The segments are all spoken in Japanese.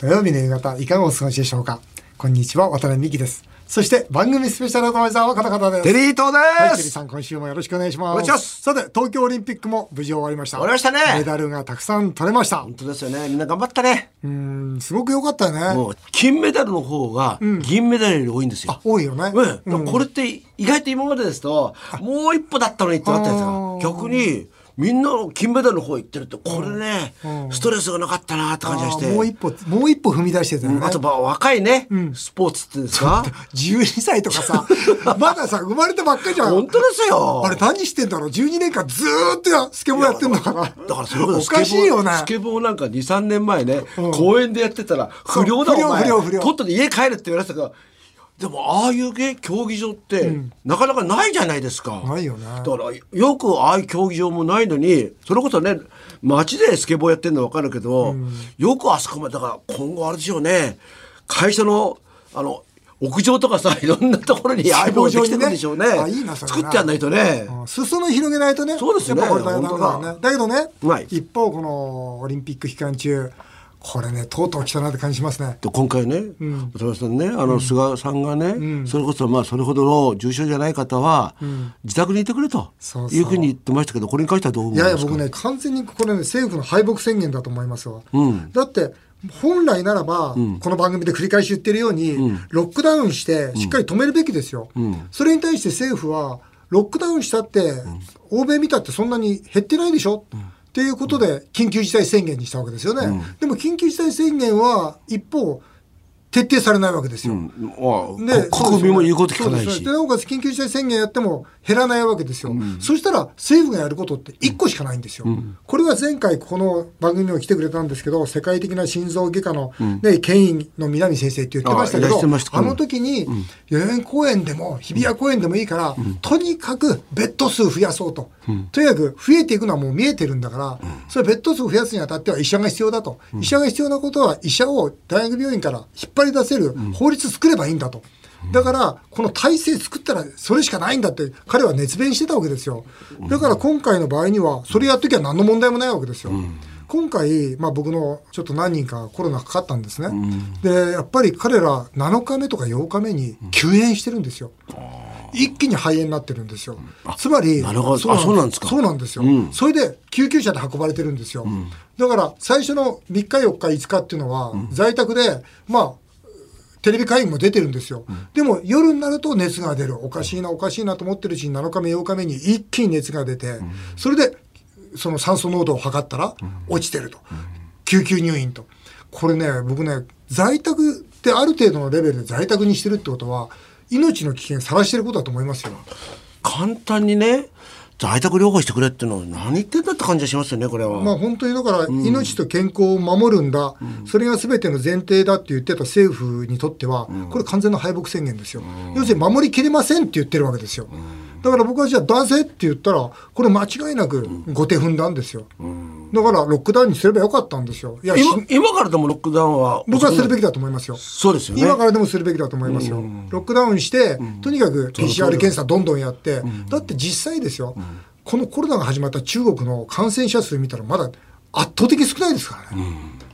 土曜日の夕方いかがお過ごしでしょうか？こんにちは渡辺美希です。そして番組スペシャルアドバイザーはこの方です。テリー東です、はい、テリーさん今週もよろしくお願いします。ます。さて東京オリンピックも無事終わりました。終わりましたね。メダルがたくさん取れました。本当ですよね。みんな頑張ったね。うんすごく良かったよね。もう金メダルの方が銀メダルより多いんですよ、あ多いよね。うん。これって意外と今までですともう一歩だったのにってなったんですよ。逆にみんな金メダルの方行ってるとこれね、ストレスがなかったなって感じがして。もう一歩もう一歩踏み出してたよね、あとまあ若いね、スポーツってですか12歳とかさ まださ生まれたばっかりじゃん。本当ですよ。あれ何してんだろう？12年間ずーっとスケボーやってんのかな。だからそれこそおかしいよね。スケボーなんか23年前ね、公園でやってたら不良だお前不良不良不良。とっとと家帰るって言われてたからでもああいうね競技場って、なかなかないじゃないですか。ないよね。だからよくああいう競技場もないのにそれこそね街でスケボーやってるの分かるけど、よくあそこまでだから今後あれでしょうね。会社のあの屋上とかさ いろんなところにああいうのができてるんでしょうね。あいいなそれな作ってやんないとね。うん裾野広げないとね。そうですよね。やっぱこれ大変なんだ。よねだけどね、はい。一方このオリンピック期間中これねとうとう来たなって感じしますね。で今回ね、渡辺さんねあの菅さんがね、それこそまあそれほどの重症じゃない方は、自宅にいてくれというふうに言ってましたけどこれに関してはどう思いやいやうんですか僕ね完全にこれね政府の敗北宣言だと思いますわ、だって本来ならば、この番組で繰り返し言ってるように、ロックダウンしてしっかり止めるべきですよ、それに対して政府はロックダウンしたって、欧米見たってそんなに減ってないでしょ、っていうことで緊急事態宣言にしたわけですよね、でも緊急事態宣言は一方徹底されないわけですよ、まあこ国民も言うこと聞かないし。なおかつ緊急事態宣言やっても減らないわけですよ、そしたら政府がやることって1個しかないんですよ、これは前回この番組にも来てくれたんですけど世界的な心臓外科の、ね権威の南先生って言ってましたけどあの時に代々木公園でも日比谷公園でもいいから、とにかくベッド数増やそうと、とにかく増えていくのはもう見えてるんだから、それベッド数増やすにあたっては医者が必要だと、医者が必要なことは医者を大学病院から引っ張り出せる法律作ればいいんだと。だから、この体制作ったらそれしかないんだって彼は熱弁してたわけですよ。だから今回の場合には、それやっときゃ何の問題もないわけですよ。今回、まあ、僕のちょっと何人かコロナかかったんですね。で、やっぱり彼ら7日目とか8日目に休園してるんですよ。一気に肺炎になってるんですよ。つまり、そうなんですかそうなんですよ。それで救急車で運ばれてるんですよ。だから最初の3日4日5日っていうのは、在宅で、まあ、テレビ会議も出てるんですよ、でも夜になると熱が出る。おかしいなおかしいなと思ってるうちに7日目8日目に一気に熱が出て、それでその酸素濃度を測ったら落ちてると、救急入院と。これね僕ね在宅ってある程度のレベルで在宅にしてるってことは命の危険さらしてることだと思いますよ。簡単にね在宅療法してくれっていうのは何言ってんだって感じがしますよねこれは、まあ本当にだから命と健康を守るんだ、それが全ての前提だって言ってた政府にとっては、これ完全な敗北宣言ですよ、要するに守りきれませんって言ってるわけですよ、だから僕はじゃあ出せって言ったらこれ間違いなく後手踏んだんですよ、だからロックダウンにすればよかったんですよ。いやし今今からでもロックダウンは僕はするべきだと思いますよ。そうですよね。今からでもするべきだと思いますよ、ロックダウンして、とにかく PCR 検査どんどんやって、だって実際ですよ、このコロナが始まった中国の感染者数見たら、まだ圧倒的に少ないですからね。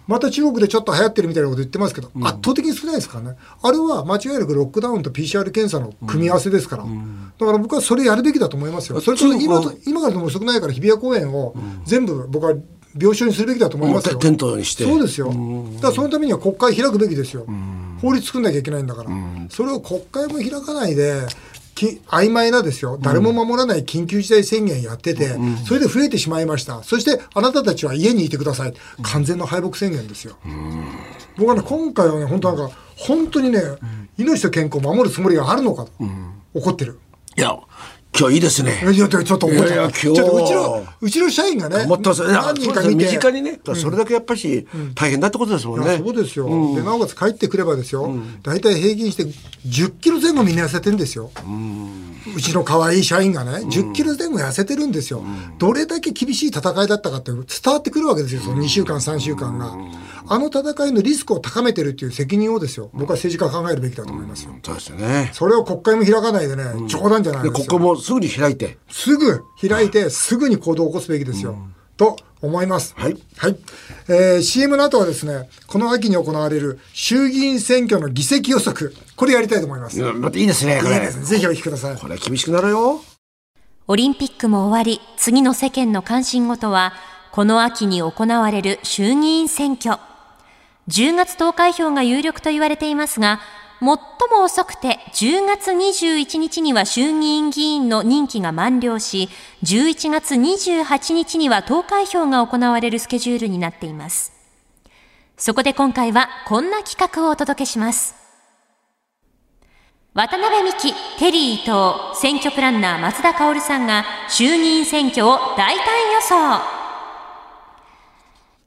また中国でちょっと流行ってるみたいなこと言ってますけど、圧倒的に少ないですからね。あれは間違いなくロックダウンと PCR 検査の組み合わせですから。だから僕はそれやるべきだと思いますよ。それと今と今からでも遅くないから日比谷公園を全部僕は病床にするべきだと思いますよ。テントにしてそうですよ。だからそのためには国会開くべきですよ。法律作んなきゃいけないんだから。それを国会も開かないで、き曖昧なですよ、誰も守らない緊急事態宣言やってて、それで増えてしまいました、そしてあなたたちは家にいてください、完全な敗北宣言ですよ。僕はね、今回はね、本当なんか、本当にね、命と健康を守るつもりがあるのかと、怒ってる。いや今日いいですね。いやちょっと怒っちゃった。ちょっとうちのうちの社員がね思ってますいや何人か見て。近にね、それだけやっぱり大変だってことですもんね。そうですよ、でなおかつ帰ってくればですよ、大体平均して10キロ前後みんな痩せてるんですよ、うちの可愛い社員がね、10キロ前後痩せてるんですよ、どれだけ厳しい戦いだったかって伝わってくるわけですよ、その2週間、3週間が。あの戦いのリスクを高めてるっていう責任をですよ、僕は政治家は考えるべきだと思いますよ。そうですよね。それを国会も開かないでね、冗談じゃないでですよ。ここもすぐに開いて。すぐ開いて、すぐに行動を起こすべきですよ。と思います。はい。はい。えー CM の後はですね、この秋に行われる衆議院選挙の議席予測、これやりたいと思います。いいうんまたいいですね、これ。ですね。ぜひお聞きください。これ厳しくなるよ。オリンピックも終わり、次の世間の関心事は、この秋に行われる衆議院選挙。10月投開票が有力と言われていますが、最も遅くて10月21日には衆議院議員の任期が満了し、11月28日には投開票が行われるスケジュールになっています。そこで今回はこんな企画をお届けします。渡辺美希、テリー伊藤、選挙プランナー松田薫さんが衆議院選挙を大胆予想。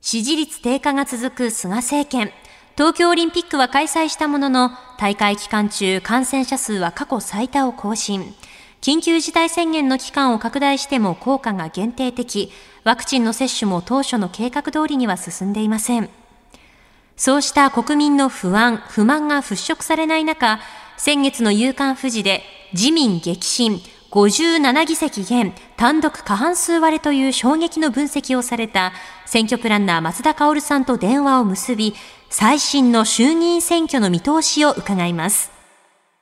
支持率低下が続く菅政権。東京オリンピックは開催したものの、大会期間中感染者数は過去最多を更新。緊急事態宣言の期間を拡大しても効果が限定的。ワクチンの接種も当初の計画通りには進んでいません。そうした国民の不安、不満が払拭されない中、先月の夕刊富士で自民激震、57議席減、単独過半数割れという衝撃の分析をされた選挙プランナー松田薫さんと電話を結び、最新の衆議院選挙の見通しを伺います。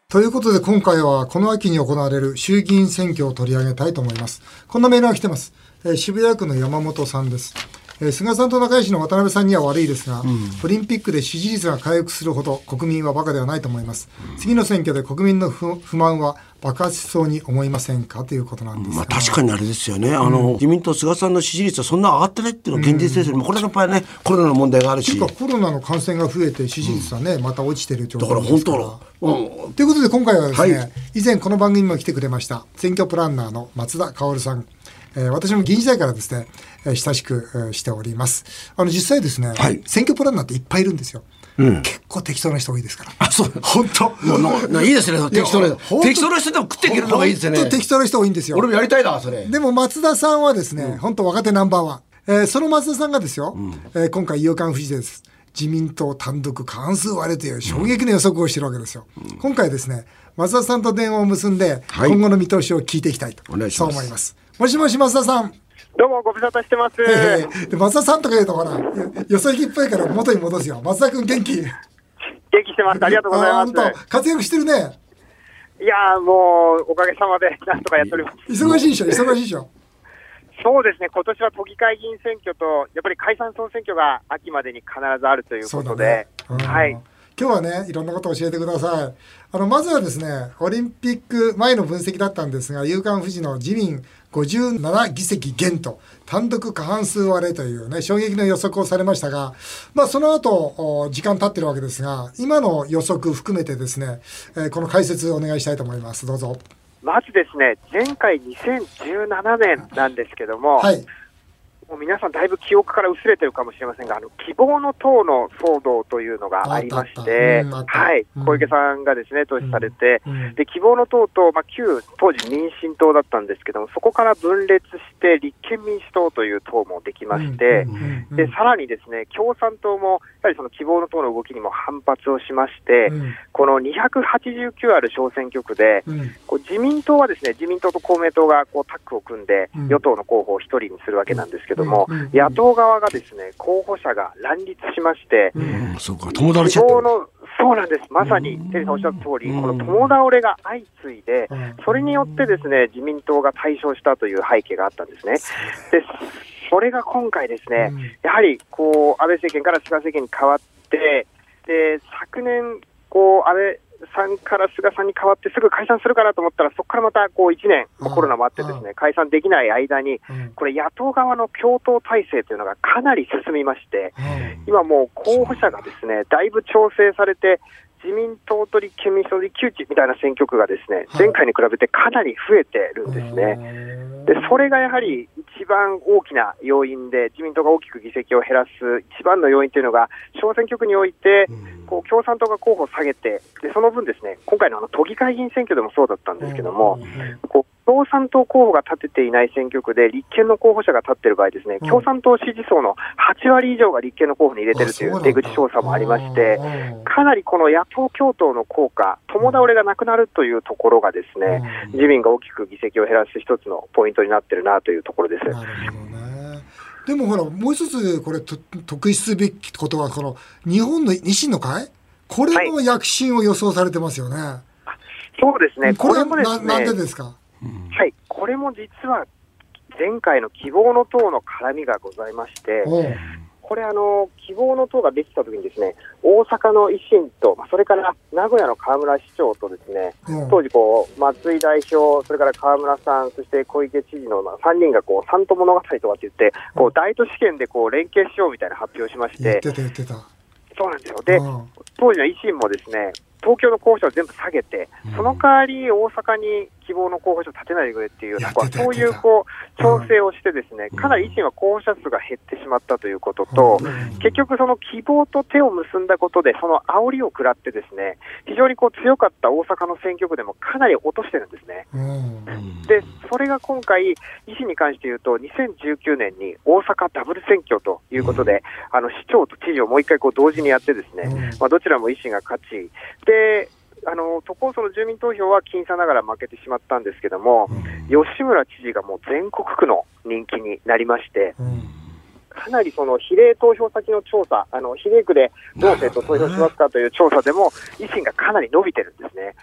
ということで今回はこの秋に行われる衆議院選挙を取り上げたいと思います。こんなメールが来てます。えー渋谷区の山本さんです。えー菅さんと仲良しの渡辺さんには悪いですが、オリンピックで支持率が回復するほど国民はバカではないと思います。次の選挙で国民の不不満は爆発しそうに思いませんか？ということなんですが。まあ確かにあれですよね。あの、自民党菅さんの支持率はそんな上がってないっていうのが現実ですよね。これやっぱりね、コロナの問題があるし。コロナの感染が増えて支持率はね、また落ちてる状だから況ですから。本当の、うん、ということで今回はですね、はい以前この番組にも来てくれました選挙プランナーの松田薫さん、えー私も議員時代からですね、えー親しく、えーしております。あの実際ですね、はい。選挙プランナーっていっぱいいるんですよ、結構適当な人多いですから。あ、そう。本当。もうなないいですね。適当な本当。適当な人でも食っていけるのがいいですよね適当な人多いんですよ。俺もやりたいな、それ。でも松田さんはですね、本当若手ナンバーワン。えーその松田さんがですよ、えー今回、夕刊富士です。自民党単独過半数割れという衝撃の予測をしてるわけですよ。今回ですね、松田さんと電話を結んで、はい。今後の見通しを聞いていきたいと、お願いします。そう思います。もしもし松田さん。どうもご無沙汰してます。えーで松田さんとか言うとほら、よよそ行きっぽいから元に戻すよ。松田君元気？元気してます。ありがとうございます。あ本当活躍してるね。いやーもうおかげさまで なんとかやっております。忙しいでしょ、忙しいでしょ？そうですね。今年は都議会議員選挙とやっぱり解散総選挙が秋までに必ずあるということでね、。うんはい。今日はね、いろんなことを教えてください。あの、まずはですね、オリンピック前の分析だったんですが、夕刊富士の自民57議席減と、単独過半数割れというね、衝撃の予測をされましたが、まあ、その後、お時間経ってるわけですが、今の予測含めてですね、えーこの解説お願いしたいと思います。どうぞ。まずですね、前回2017年なんですけども、はい。もう皆さんだいぶ記憶から薄れてるかもしれませんが、あの希望の党の騒動というのがありまして、はい。うん、小池さんがですね、投資されて、うん。で希望の党と、まあ、旧当時民進党だったんですけども、そこから分裂して立憲民主党という党もできまして、でさらにですね共産党もやはりその希望の党の動きにも反発をしまして、うん。この289ある小選挙区で、うん。こう自民党はですね自民党と公明党がこうタッグを組んで、うん。与党の候補を一人にするわけなんですけども、うんうん野党側がですね候補者が乱立しまして、うん、そうか、友達しちゃってる。希望のそうなんです、まさにテリーさんおっしゃった通り、うん。この共倒れが相次いでうん、それによってですね自民党が大勝したという背景があったんですね。でそれが今回ですね、うん。やはりこう安倍政権から菅政権に変わって、で昨年こう、安倍さんから菅さんに変わってすぐ解散するかなと思ったら、そこからまたこう1年、コロナもあってですうね、解散できない間に、うん。これ、野党側の共闘体制というのがかなり進みまして、うん。今もう候補者がですね、だいぶ調整されて、自民党と立憲民主党で一騎打ちみたいな選挙区がですね、はい。前回に比べてかなり増えてるんですね。で、それがやはり一番大きな要因で、自民党が大きく議席を減らす一番の要因というのが、小選挙区において、こう共産党が候補を下げて、でその分ですね、今回のあの都議会議員選挙でもそうだったんですけども、こう共産党候補が立てていない選挙区で立憲の候補者が立っている場合ですね、うん。共産党支持層の8割以上が立憲の候補に入れてるという出口調査もありまして、かなりこの野党共闘の効果、共倒れがなくなるというところがですね、自民が大きく議席を減らす一つのポイントになってるなというところです。でもほら、もう一つ、これ、と特筆すべきことは、この、日本の維新の会？これも躍進を予想されてますよね。そうですね。これはもですねななんでですか？はい。これも実は、前回の希望の党の絡みがございまして、これあの、希望の党ができたときにですね、大阪の維新と、まあそれから名古屋の河村市長とですね、うん当時こう、松井代表、それから河村さん、そして小池知事の3人がこう、三都物語とかって言って、こう、大都市圏でこう、連携しようみたいな発表をしまして、言ってた言ってた。そうなんですよ。で、うん当時の維新もですね、東京の候補者を全部下げて、その代わり大阪に希望の候補者を立てないでくれっていうような、そういうこう調整をしてですね、かなり維新は候補者数が減ってしまったということと、結局その希望と手を結んだことで、その煽りを食らってですね、非常にこう強かった大阪の選挙区でもかなり落としてるんですね。うん。で、それが今回、維新に関して言うと、2019年に大阪ダブル選挙ということで、あの市長と知事をもう一回こう同時にやってですね、うん。まあ、どちらも維新が勝ち、で、あの都構想の住民投票は僅差ながら負けてしまったんですけども、吉村知事がもう全国区の人気になりまして、うん。かなりその比例投票先の調査、あの比例区でどう政党投票しますかという調査でも、維新がかなり伸びてるんですね。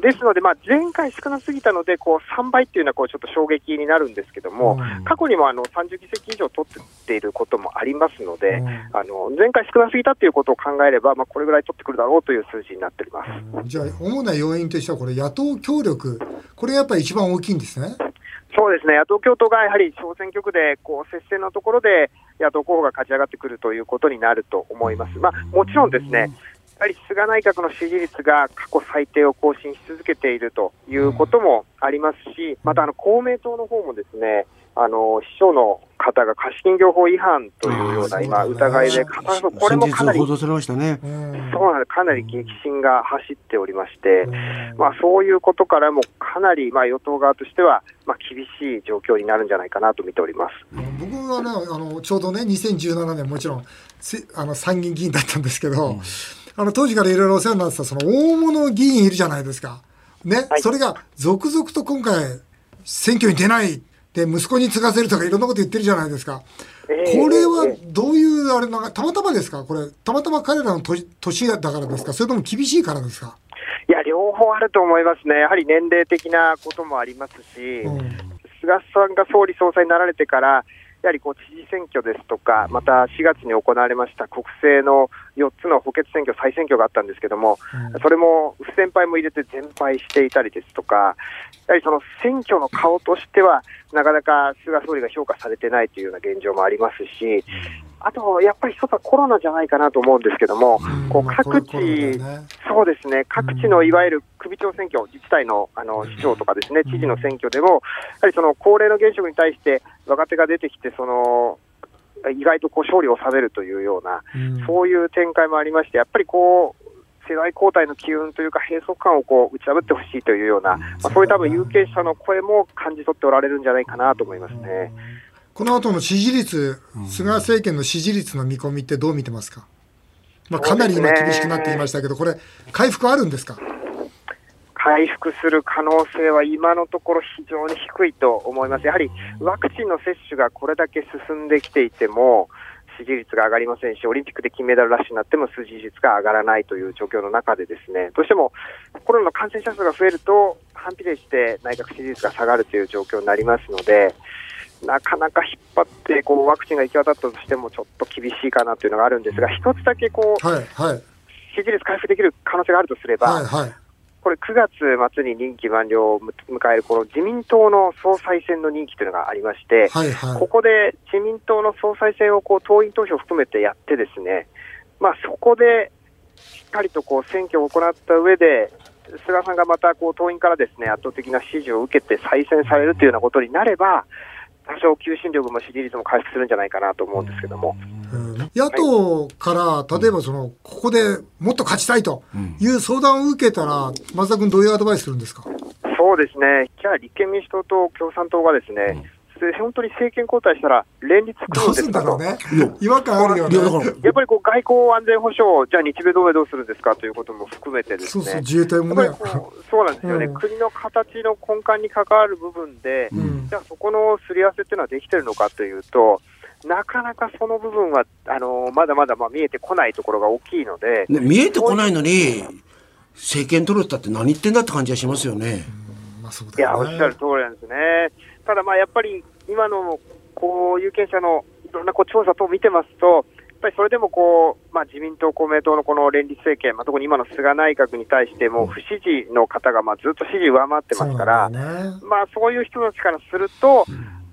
ですので、まあ、前回少なすぎたので、こう3倍っていうのはこうちょっと衝撃になるんですけども、うん過去にもあの30議席以上取っていることもありますので、うんあの前回少なすぎたということを考えれば、まあ、これぐらい取ってくるだろうという数字になっております。じゃあ、主な要因としては、これ、野党協力、これやっぱり一番大きいんですね。そうですね、野党共闘がやはり小選挙区でこう接戦のところで野党候補が勝ち上がってくるということになると思います。まあ、もちろんですね、やはり菅内閣の支持率が過去最低を更新し続けているということもありますし、またあの公明党の方もですね、あの秘書の方が貸金業法違反というような今、疑いで、これ先もかなり日報道されましたね。うんそうなんです。かなり激震が走っておりまして、うんまあそういうことからもかなりまあ与党側としてはまあ厳しい状況になるんじゃないかなと見ております。僕はね、あの、ちょうどね、2017年、もちろん、せあの、参議院議員だったんですけど、あの、当時からいろいろお世話になってた、その、大物議員いるじゃないですか。ね、はいそれが、続々と今回、選挙に出ない。で、息子に継がせるとかいろんなこと言ってるじゃないですか。ええこれはええどういう、あれなんか、たまたまですか？これ、たまたま彼らの年年だからですか？それとも厳しいからですか？いや、両方あると思いますね。やはり年齢的なこともありますし、うん。菅さんが総理総裁になられてから、やはりこう知事選挙ですとか、また4月に行われました国政の4つの補欠選挙、再選挙があったんですけども、うん。それも不先輩も入れて全敗していたりですとか、やはりその選挙の顔としては、なかなか菅総理が評価されてないというような現状もありますし、あと、やっぱり一つはコロナじゃないかなと思うんですけども、こうまあ各地、ね。そうですね、各地のいわゆる首長選挙、自治体のあの市長とかですね、知事の選挙でも、やはりその高齢の現職に対して若手が出てきて、その意外とこう勝利を収めるというような、うん。そういう展開もありまして、やっぱりこう、世代交代の機運というか、閉塞感をこう打ち破ってほしいというような、まあ、そういう多分有権者の声も感じ取っておられるんじゃないかなと思いますね。この後の支持率、菅政権の支持率の見込みってどう見てますか、まあ、かなり今厳しくなっていましたけど、これ、回復あるんですか？回復する可能性は今のところ非常に低いと思います。やはりワクチンの接種がこれだけ進んできていても、支持率が上がりませんし、オリンピックで金メダルラッシュになっても支持率が上がらないという状況の中でですね、どうしてもコロナの感染者数が増えると、反比例して内閣支持率が下がるという状況になりますので、なかなか引っ張ってこうワクチンが行き渡ったとしてもちょっと厳しいかなというのがあるんですが、一つだけこうはい、はい、支持率回復できる可能性があるとすれば、はい、はい。これ、9月末に任期満了を迎えるこの自民党の総裁選の任期というのがありまして、はい、はい。ここで自民党の総裁選をこう党員投票を含めてやって、ですね、まあ、そこでしっかりとこう選挙を行った上で、菅さんがまたこう党員からですね圧倒的な支持を受けて再選されるというようなことになれば、多少求心力も支持率も回復するんじゃないかなと思うんですけども。うん。野党から、例えばその、ここでもっと勝ちたいという相談を受けたら、松田君どういうアドバイスするんですか？そうですね、じゃあ立憲民主党と共産党がですね、本当に政権交代したら連立組どうすむんだろうね。違和感あるよね。いやっぱりこう外交安全保障、じゃあ日米同盟どうするんですかということも含めてですね。そうそう、自衛隊もねそうなんですよね、うん国の形の根幹に関わる部分で、んじゃあそこのすり合わせっていうのはできてるのかというと、なかなかその部分はあのまだまだまあ見えてこないところが大きいので、ね、見えてこないのに政権取るったって何言ってんだって感じがしますよね。まあそういや、だよね。おっしゃる通りなんですね。ただ、まあやっぱり今のこう有権者のいろんなこう調査等を見てますと、やっぱりそれでもこう、まあ、自民党、公明党のこの連立政権、まあ、特に今の菅内閣に対しても不支持の方がまあずっと支持上回ってますから、ね。まあ、そういう人たちからすると、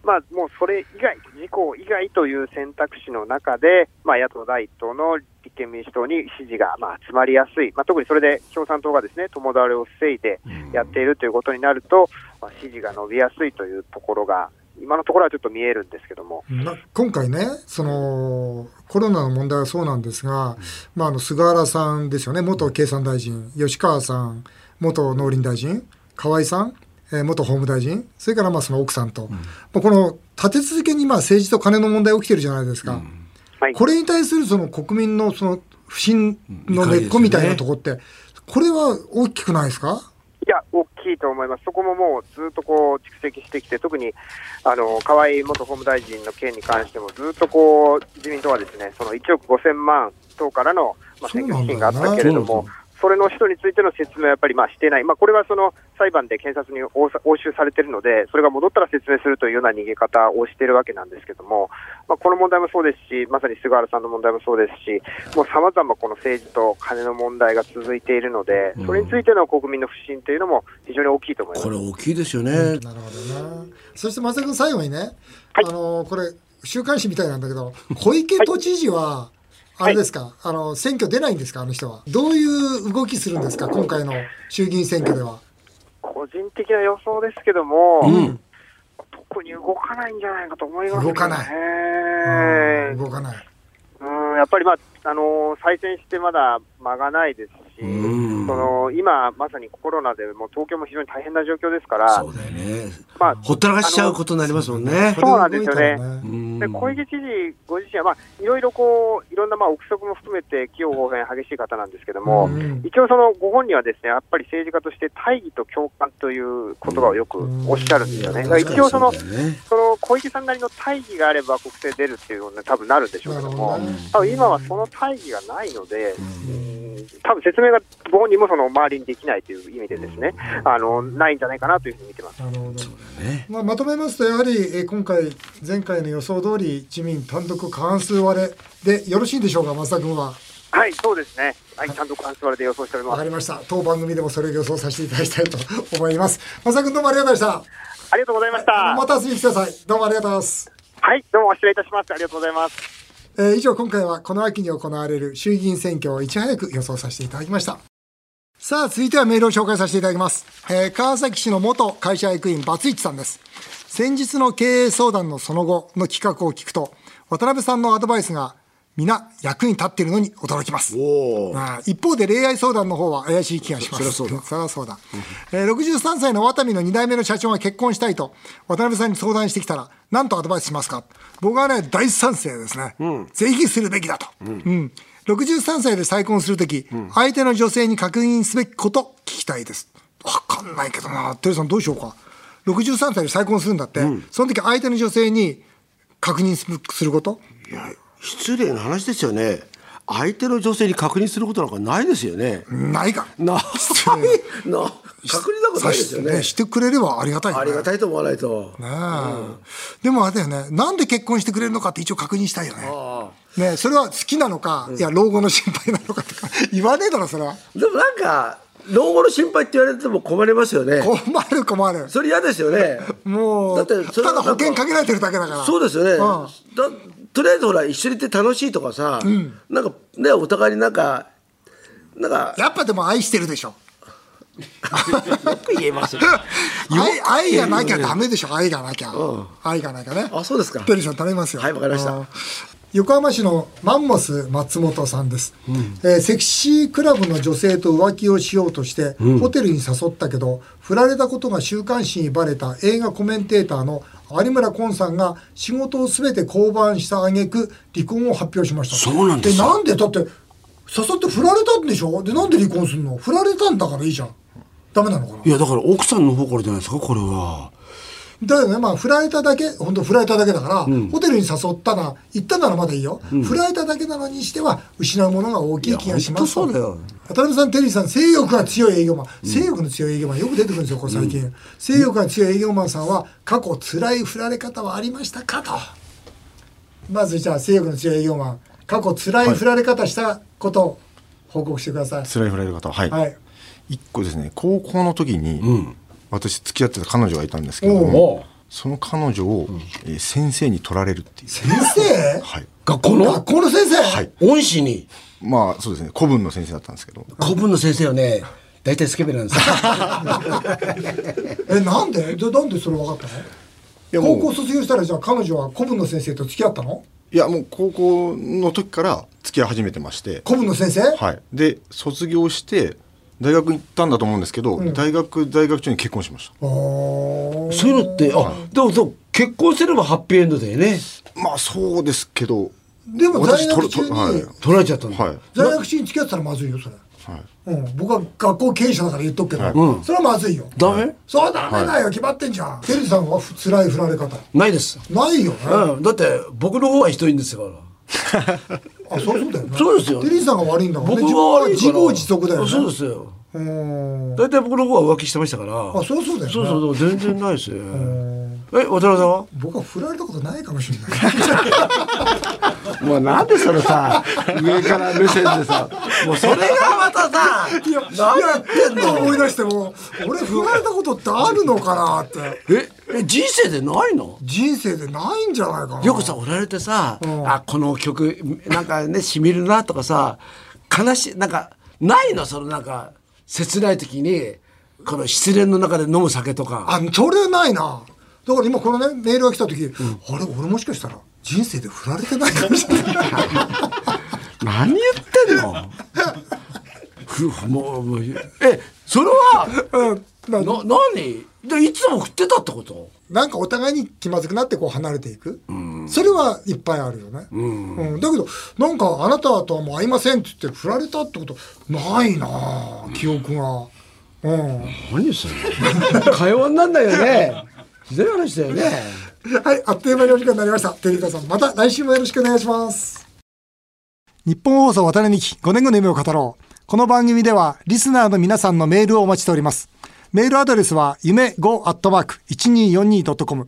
まあ、もうそれ以外、自公以外という選択肢の中で、まあ、野党第一党の立憲民主党に支持がまあ集まりやすい、まあ、特にそれで共産党がですね共倒れを防いでやっているということになると、まあ、支持が伸びやすいというところが、今のところはちょっと見えるんですけども。な今回ね、そのコロナの問題はそうなんですが、まあ、あの菅原さんですよね、元経産大臣、吉川さん、元農林大臣、河井さん、えー元法務大臣、それからまあその奥さんと、まあこの立て続けにまあ政治と金の問題起きてるじゃないですか。はい、これに対するその国民のその不信の根っこみたいなところって、これは大きくないですか？が、大きいと思います、そこももうずっとこう蓄積してきて、特にあの河井元法務大臣の件に関しても、ずっとこう自民党はですねその1億5000万等からの、まあ、選挙資金があったけれども、それの人についての説明はやっぱりまあしてない、まあ、これはその裁判で検察に押収されているので、それが戻ったら説明するというような逃げ方をしているわけなんですけども、まあ、この問題もそうですし、まさに菅原さんの問題もそうですし、もうさまざまこの政治と金の問題が続いているので、それについての国民の不信というのも非常に大きいと思いますこ。れ大きいですよね。なるほどな。そして松田君最後にね、あのこれ週刊誌みたいなんだけど、小池都知事は、あれですか、あの選挙出ないんですか？あの人は。どういう動きするんですか？今回の衆議院選挙では。個人的な予想ですけども、特に動かないんじゃないかと思いますね。動かない。うん動かない。うんやっぱり、まああの再選してまだ間がないですし、うんその今、まさにコロナでもう東京も非常に大変な状況ですからそ、うだよね。まあ、ほったらかしちゃうことになりますもんね。そうなんですよね。で小池知事ご自身は、まあ、いろいろこういろんなまあ憶測も含めて、器用方変激しい方なんですけども、うん。一応、そのご本人はですねやっぱり政治家として大義と共感という言葉をよくおっしゃるんですよね。だから一応その、ね。その小池さんなりの大義があれば国政出るっていうのに多分なるんでしょうけども、どね。多分今はその大義がないので、うん。多分説明がご本人もその周りにできないという意味でですね、あのないんじゃないかなというふうに見てます。なるほど。ねまあ、まとめますと、やはり、えー今回、前回の予想通り、自民単独過半数割れでよろしいんでしょうか、増田君は。はい、そうですね。はい、ちゃんと関数割れで予想しておりますわか。りました。当番組でもそれを予想させていただきたいと思います。増田君どうもありがとうございましありがとうございました。た。また遊びに来てください。どうもありがとうございます。はい、どうも失礼いたします。ありがとうございます。えー以上今回はこの秋に行われる衆議院選挙をいち早く予想させていただきましたさあ続いてはメールを紹介させていただきます、えー川崎市の元会社役員バツイチさんです先日の経営相談のその後の企画を聞くと渡辺さんのアドバイスが皆役に立っているのに驚きますおお。ああ一方で恋愛相談の方は怪しい気がします。そそりゃそうだそうだ。えー63歳のワタミの2代目の社長が結婚したいと、渡辺さんに相談してきたら、何とアドバイスしますか僕はね、大賛成ですね。ぜひするべきだと。うん63歳で再婚するとき、相手の女性に確認すべきこと聞きたいです。わかんないけどな。テレさんどうしようか。63歳で再婚するんだって、その時相手の女性に確認するすること？いや失礼な話ですよね。相手の女性に確認することなんかないですよね。ないか。ない。な確認なんかないですよね。してくれればありがたいよね。ありがたいと思わないと。ねえでもあれだよね、なんで結婚してくれるのかって一応確認したいよね。あねえそれは好きなのか、いや、老後の心配なのかとか、言わねえだろ、それは。でもなんか老後の心配って言われても困りますよね。困る困る。それ嫌ですよね。もう、だってそれただ保険かけられてるだけだから。そうですよね。んだとりあえずほら一緒にいて楽しいとかさ、なんかねお互いになんかなんかやっぱでも愛してるでしょ。よく言えますよ。愛愛がなきゃダメでしょ、愛がなきゃ。愛がなきゃね。あそうですか。テリーさん頼みますよ。はいわかりましたうん横浜市のマンモス松本さんです、えーセクシークラブの女性と浮気をしようとして、ホテルに誘ったけど振られたことが週刊誌にバレた映画コメンテーターの有村昆さんが仕事を全て降板した挙句離婚を発表しました。そうなんですよ。なんでだって誘って振られたんでしょ？でなんで離婚するの？振られたんだからいいじゃん。ダメなのかな？いやだから奥さんの方からじゃないですかこれはだけどね、まあ、振られただけ、本当振られただけだから、ホテルに誘ったら、行ったならまだいいよ。振られただけなのにしては、失うものが大きい気がしますそうだよ渡辺さん、テリーさん、性欲が強い営業マン。性欲の強い営業マン、よく出てくるんですよ、これ最近。性欲が強い営業マンさんは、過去辛い振られ方はありましたかと。まず、じゃあ、性欲の強い営業マン、過去辛い振られ方したことを報告してください。辛い振られる方はい、はい。一個ですね高校の時に、私付き合ってた彼女がいたんですけどもその彼女を、えー先生に取られるっていう。先生？はい。学校の？学校の先生？はい。恩師に？まあそうですね。古文の先生だったんですけど。古文の先生はね大体スケベなんですよ。え、なんで？でなんでそれ分かったの？やもう。高校卒業したらじゃあ彼女は古文の先生と付き合ったの？いやもう高校の時から付き合い始めてまして。古文の先生、はい。で卒業して大学行ったんだと思うんですけど、大学大学中に結婚しましおー。そういうのってあでもそう結婚すればハッピーエンドだよね。たまあそうですけどでも在学中に、はい。取られちゃったんだ、はい。在学中に付き合ってたらまずいよそれ、はい。うん、僕は学校経営者だから言っとくけど、はい。それはまずいよ。ダメ？そうダメだよ、決まってんじゃん。テリーさんは辛い振られ方。ないです、ないよね、うん、だって僕の方はひどいんですからあそうそうだよねそうですよ。テリーさんが悪いんだからね。僕は自業自得だよね。そうですよ。うん大体僕の方は浮気してましたから。あそうそうだよね。そうそうそう。全然ないですよえ渡辺さんは？僕は振られたことないかもしれない。もうなんでそれさ上から目線でさもうそれがまたさいや、何やってんの？思い出しても、俺振られたことってあるのかなって。ええ人生でないの？人生でないんじゃないかな。よくさおられてさ、ん。あこの曲なんかねしみるなとかさ悲しいなんかないの？そのなんか切ない時にこの失恋の中で飲む酒とかあ、それないな。だから今このね、メールが来た時、あれ、俺もしかしたら人生で振られてないかもしれない。何言ってんの？ふもうもうえそれはうん。なな何？でいつも振ってたってこと？なんかお互いに気まずくなってこう離れていく。それはいっぱいあるよね。うん。だけど、なんかあなたとはもう会いませんって言って振られたってことないなあ記憶が。うん。何それ会話になんないよねひどい話だよねはい、あっという間にお時間になりました。テリータさん、また来週もよろしくお願いします。日本放送渡辺美希5年後の夢を語ろう。この番組ではリスナーの皆さんのメールをお待ちしております。メールアドレスは夢 5-1242.com